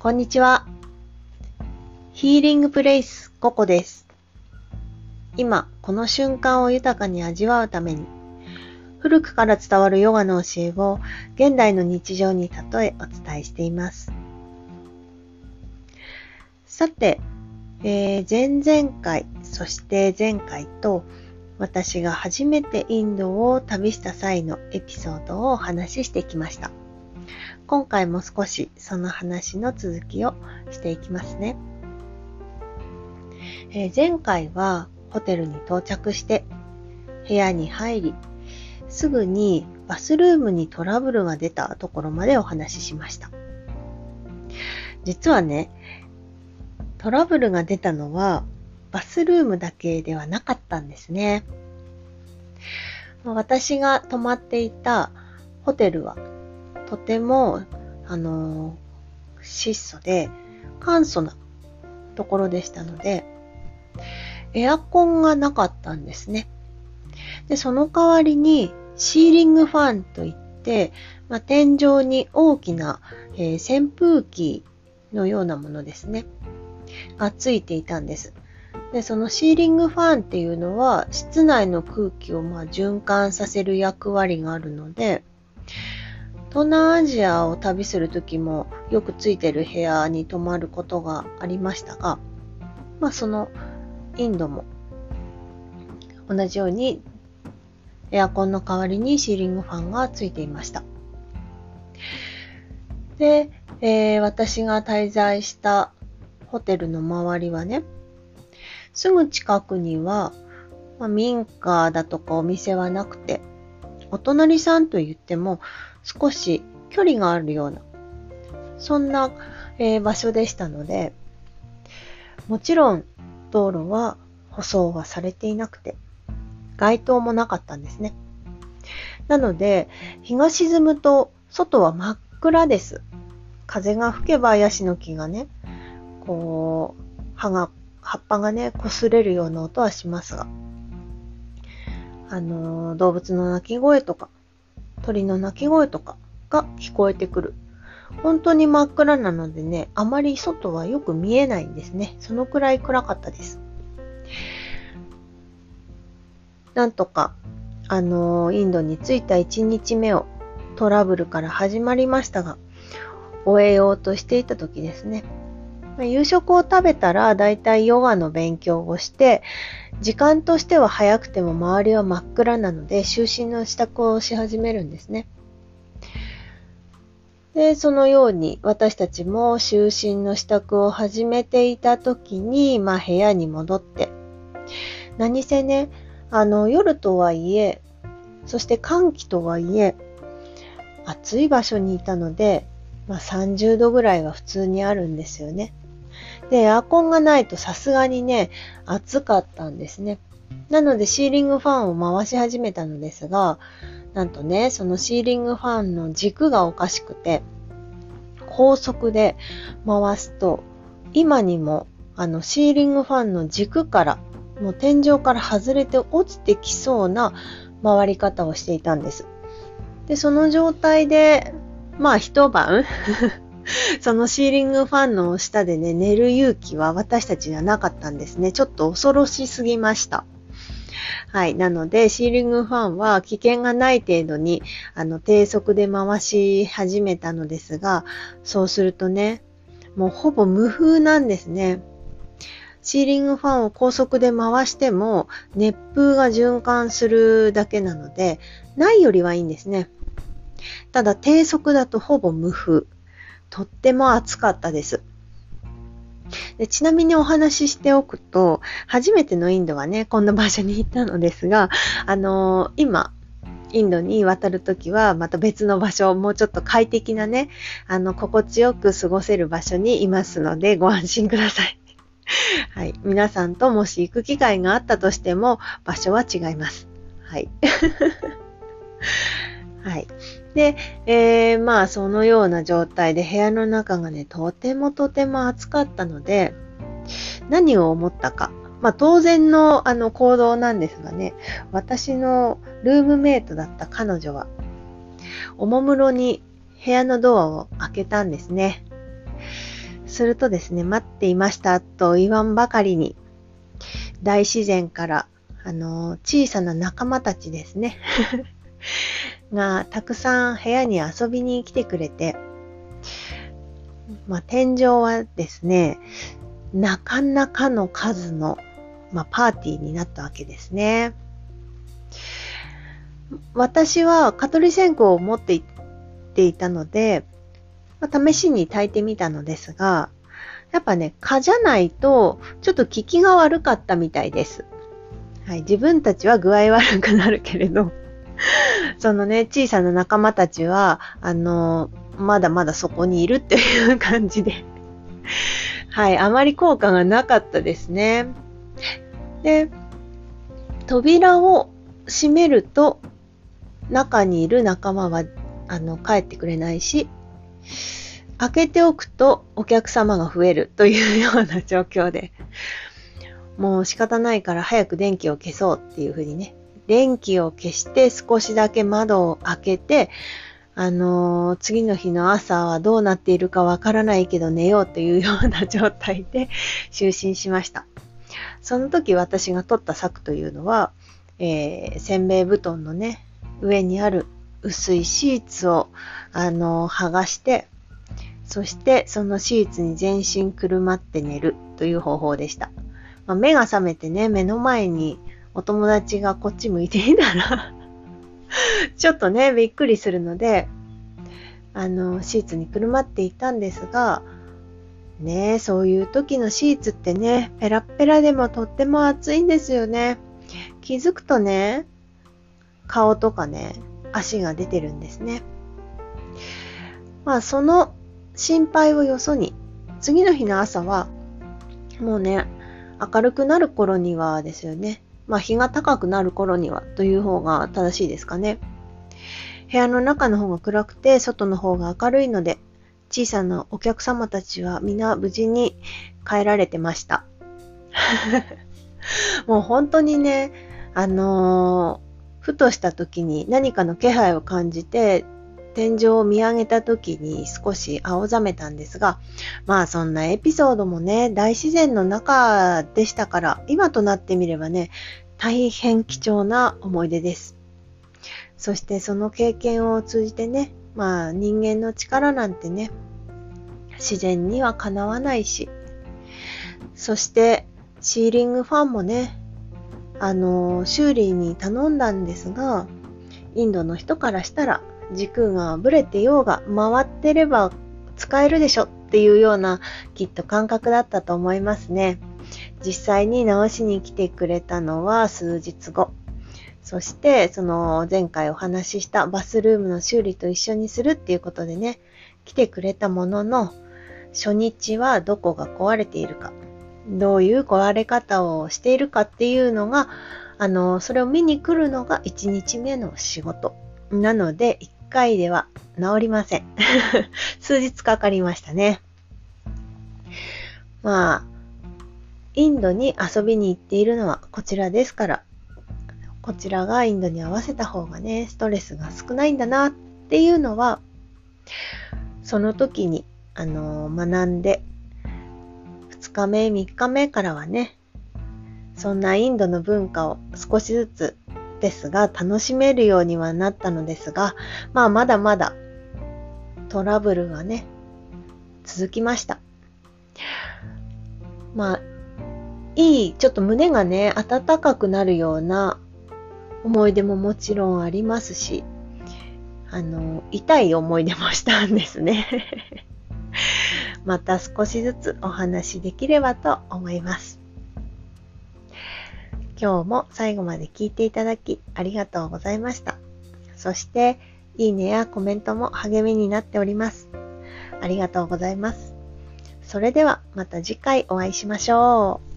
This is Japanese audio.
こんにちは。ヒーリングプレイスココです。今、この瞬間を豊かに味わうために、古くから伝わるヨガの教えを現代の日常に例えお伝えしています。さて、えー、前々回、そして前回と私が初めてインドを旅した際のエピソードをお話ししてきました。今回も少しその話の続きをしていきますね。えー、前回はホテルに到着して部屋に入り、すぐにバスルームにトラブルが出たところまでお話ししました。実はね、トラブルが出たのはバスルームだけではなかったんですね。私が泊まっていたホテルはとても、あの質素で簡素なところでしたので、エアコンがなかったんですね。で、その代わりにシーリングファンといって、まあ、天井に大きな、えー、扇風機のようなものですね。がついていたんです。で、そのシーリングファンっていうのは室内の空気をまあ循環させる役割があるので、東南アジアを旅する時もよくついてる部屋に泊まることがありましたが、まあそのインドも同じようにエアコンの代わりにシーリングファンがついていました。で、えー、私が滞在したホテルの周りはね、すぐ近くには、まあ、民家だとかお店はなくて、お隣さんと言っても少し距離があるような、そんな、えー、場所でしたので、もちろん道路は舗装はされていなくて、街灯もなかったんですね。なので、日が沈むと外は真っ暗です。風が吹けばヤシの木がね、こう、葉が、葉っぱがね、擦れるような音はしますが、あのー、動物の鳴き声とか、鳥の鳴き声とかが聞こえてくる。本当に真っ暗なのでね、あまり外はよく見えないんですね。そのくらい暗かったです。なんとか、あのー、インドに着いた1日目をトラブルから始まりましたが、終えようとしていた時ですね。夕食を食べたらだいたいヨガの勉強をして、時間としては早くても周りは真っ暗なので就寝の支度をし始めるんですね。で、そのように私たちも就寝の支度を始めていた時に、まあ部屋に戻って、何せね、あの夜とはいえ、そして寒気とはいえ、暑い場所にいたので、まあ30度ぐらいは普通にあるんですよね。で、エアコンがないとさすがにね、暑かったんですね。なのでシーリングファンを回し始めたのですが、なんとね、そのシーリングファンの軸がおかしくて、高速で回すと、今にもあのシーリングファンの軸から、もう天井から外れて落ちてきそうな回り方をしていたんです。で、その状態で、まあ一晩 そのシーリングファンの下でね、寝る勇気は私たちにはなかったんですね。ちょっと恐ろしすぎました。はい。なので、シーリングファンは危険がない程度に、あの、低速で回し始めたのですが、そうするとね、もうほぼ無風なんですね。シーリングファンを高速で回しても、熱風が循環するだけなので、ないよりはいいんですね。ただ、低速だとほぼ無風。とっても暑かったです。でちなみにお話ししておくと、初めてのインドはね、こんな場所に行ったのですが、あのー、今、インドに渡るときは、また別の場所、もうちょっと快適なね、あの、心地よく過ごせる場所にいますので、ご安心ください。はい。皆さんともし行く機会があったとしても、場所は違います。はい。はい。で、えー、まあそのような状態で部屋の中がね、とてもとても暑かったので、何を思ったか。まあ当然のあの行動なんですがね、私のルームメイトだった彼女は、おもむろに部屋のドアを開けたんですね。するとですね、待っていましたと言わんばかりに、大自然から、あの、小さな仲間たちですね。が、たくさん部屋に遊びに来てくれて、まあ、天井はですね、なかなかの数の、まあ、パーティーになったわけですね。私は蚊取り線香を持っていっていたので、まあ、試しに炊いてみたのですが、やっぱね、蚊じゃないと、ちょっと効きが悪かったみたいです。はい、自分たちは具合悪くなるけれど、そのね、小さな仲間たちは、あの、まだまだそこにいるっていう感じで はい、あまり効果がなかったですね。で、扉を閉めると、中にいる仲間は、あの、帰ってくれないし、開けておくとお客様が増えるというような状況で、もう仕方ないから早く電気を消そうっていうふうにね、電気を消して少しだけ窓を開けて、あのー、次の日の朝はどうなっているかわからないけど寝ようというような状態で 就寝しました。その時私が取った策というのは、えー、洗米布団のね、上にある薄いシーツを、あのー、剥がして、そしてそのシーツに全身くるまって寝るという方法でした。まあ、目が覚めてね、目の前にお友達がこっち向いていたら ちょっとね、びっくりするので、あの、シーツにくるまっていたんですが、ねそういう時のシーツってね、ペラペラでもとっても暑いんですよね。気づくとね、顔とかね、足が出てるんですね。まあ、その心配をよそに、次の日の朝は、もうね、明るくなる頃にはですよね。まあ、日が高くなる頃にはという方が正しいですかね。部屋の中の方が暗くて、外の方が明るいので、小さなお客様たちは皆無事に帰られてました。もう本当にね、あのー、ふとした時に何かの気配を感じて、天井を見上げた時に少し青ざめたんですが、まあそんなエピソードもね、大自然の中でしたから、今となってみればね、大変貴重な思い出です。そしてその経験を通じてね、まあ人間の力なんてね、自然にはかなわないし、そしてシーリングファンもね、あの、修理に頼んだんですが、インドの人からしたら軸がぶれてようが回ってれば使えるでしょっていうようなきっと感覚だったと思いますね。実際に直しに来てくれたのは数日後。そして、その前回お話ししたバスルームの修理と一緒にするっていうことでね、来てくれたものの、初日はどこが壊れているか、どういう壊れ方をしているかっていうのが、あの、それを見に来るのが1日目の仕事。なので、回では治りません。数日かかりましたね。まあ、インドに遊びに行っているのはこちらですから、こちらがインドに合わせた方がね、ストレスが少ないんだなっていうのは、その時に、あの学んで、2日目、3日目からはね、そんなインドの文化を少しずつですが、楽しめるようにはなったのですが、まあまだまだトラブルはね、続きました。まあ、いい、ちょっと胸がね、温かくなるような思い出ももちろんありますし、あの、痛い思い出もしたんですね。また少しずつお話できればと思います。今日も最後まで聞いていただきありがとうございました。そして、いいねやコメントも励みになっております。ありがとうございます。それではまた次回お会いしましょう。